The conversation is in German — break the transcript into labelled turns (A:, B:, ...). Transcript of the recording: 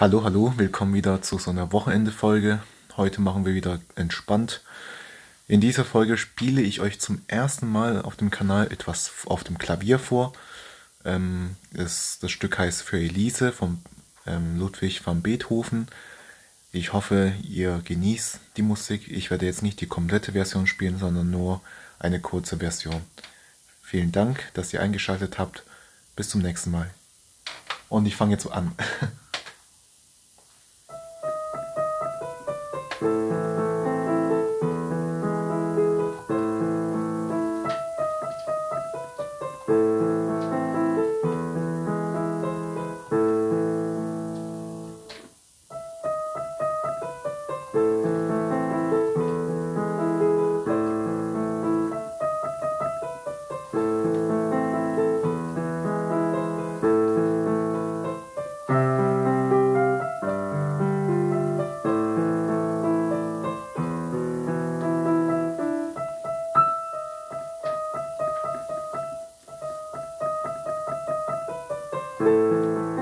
A: Hallo, hallo, willkommen wieder zu so einer Wochenende-Folge. Heute machen wir wieder entspannt. In dieser Folge spiele ich euch zum ersten Mal auf dem Kanal etwas auf dem Klavier vor. Ähm, das, das Stück heißt Für Elise von ähm, Ludwig van Beethoven. Ich hoffe, ihr genießt die Musik. Ich werde jetzt nicht die komplette Version spielen, sondern nur eine kurze Version. Vielen Dank, dass ihr eingeschaltet habt. Bis zum nächsten Mal. Und ich fange jetzt an. thank you Música